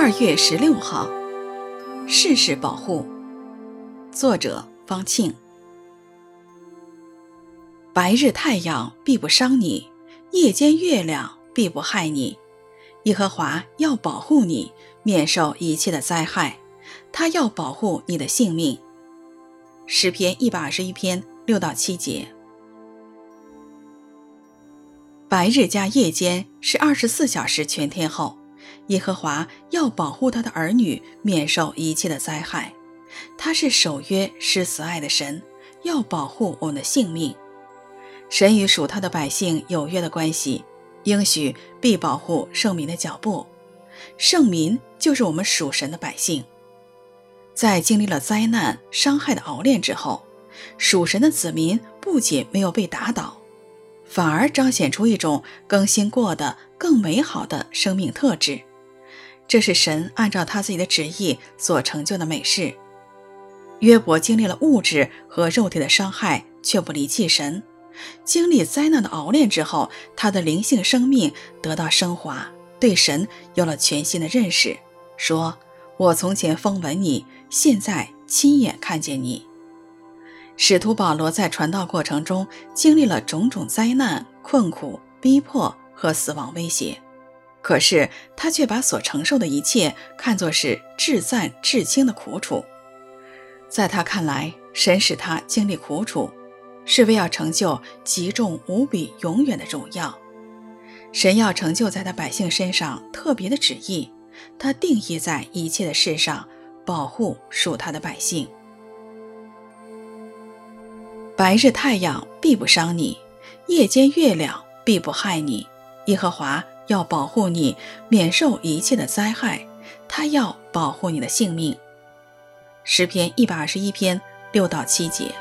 二月十六号，事事保护。作者方庆。白日太阳必不伤你，夜间月亮必不害你。耶和华要保护你，免受一切的灾害。他要保护你的性命。诗篇一百二十一篇六到七节。白日加夜间是二十四小时全天候。耶和华要保护他的儿女免受一切的灾害。他是守约施慈爱的神，要保护我们的性命。神与属他的百姓有约的关系，应许必保护圣民的脚步。圣民就是我们属神的百姓。在经历了灾难伤害的熬炼之后，属神的子民不仅没有被打倒，反而彰显出一种更新过的更美好的生命特质。这是神按照他自己的旨意所成就的美事。约伯经历了物质和肉体的伤害，却不离弃神。经历灾难的熬炼之后，他的灵性生命得到升华，对神有了全新的认识。说：“我从前风闻你，现在亲眼看见你。”使徒保罗在传道过程中经历了种种灾难、困苦、逼迫和死亡威胁。可是他却把所承受的一切看作是至赞至轻的苦楚，在他看来，神使他经历苦楚，是为要成就极重无比、永远的荣耀。神要成就在他百姓身上特别的旨意，他定义在一切的事上保护属他的百姓。白日太阳必不伤你，夜间月亮必不害你，耶和华。要保护你免受一切的灾害，他要保护你的性命。诗篇一百二十一篇六到七节。